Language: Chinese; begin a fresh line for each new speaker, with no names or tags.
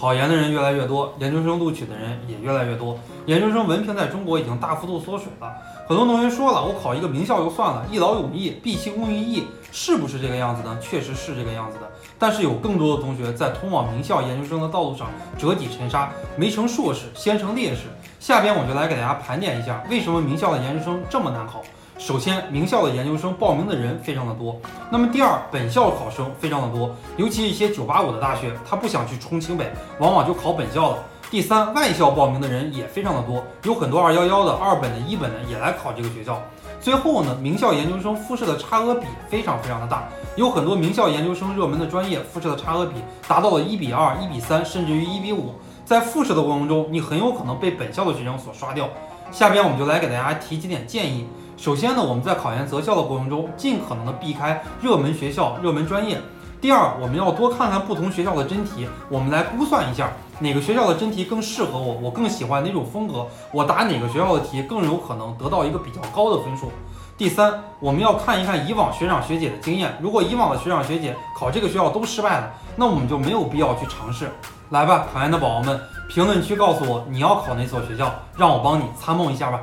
考研的人越来越多，研究生录取的人也越来越多，研究生文凭在中国已经大幅度缩水了。很多同学说了，我考一个名校就算了，一劳永逸，毕其功于一役，是不是这个样子呢？确实是这个样子的。但是有更多的同学在通往名校研究生的道路上折戟沉沙，没成硕士先成烈士。下边我就来给大家盘点一下，为什么名校的研究生这么难考。首先，名校的研究生报名的人非常的多。那么第二，本校考生非常的多，尤其一些985的大学，他不想去冲清北，往往就考本校了。第三，外校报名的人也非常的多，有很多211的、二本的、一本的也来考这个学校。最后呢，名校研究生复试的差额比非常非常的大，有很多名校研究生热门的专业复试的差额比达到了一比二、一比三，甚至于一比五。在复试的过程中，你很有可能被本校的学生所刷掉。下边我们就来给大家提几点建议。首先呢，我们在考研择校的过程中，尽可能的避开热门学校、热门专业。第二，我们要多看看不同学校的真题，我们来估算一下哪个学校的真题更适合我，我更喜欢哪种风格，我答哪个学校的题更有可能得到一个比较高的分数。第三，我们要看一看以往学长学姐的经验，如果以往的学长学姐考这个学校都失败了，那我们就没有必要去尝试。来吧，考研的宝宝们，评论区告诉我你要考哪所学校，让我帮你参谋一下吧。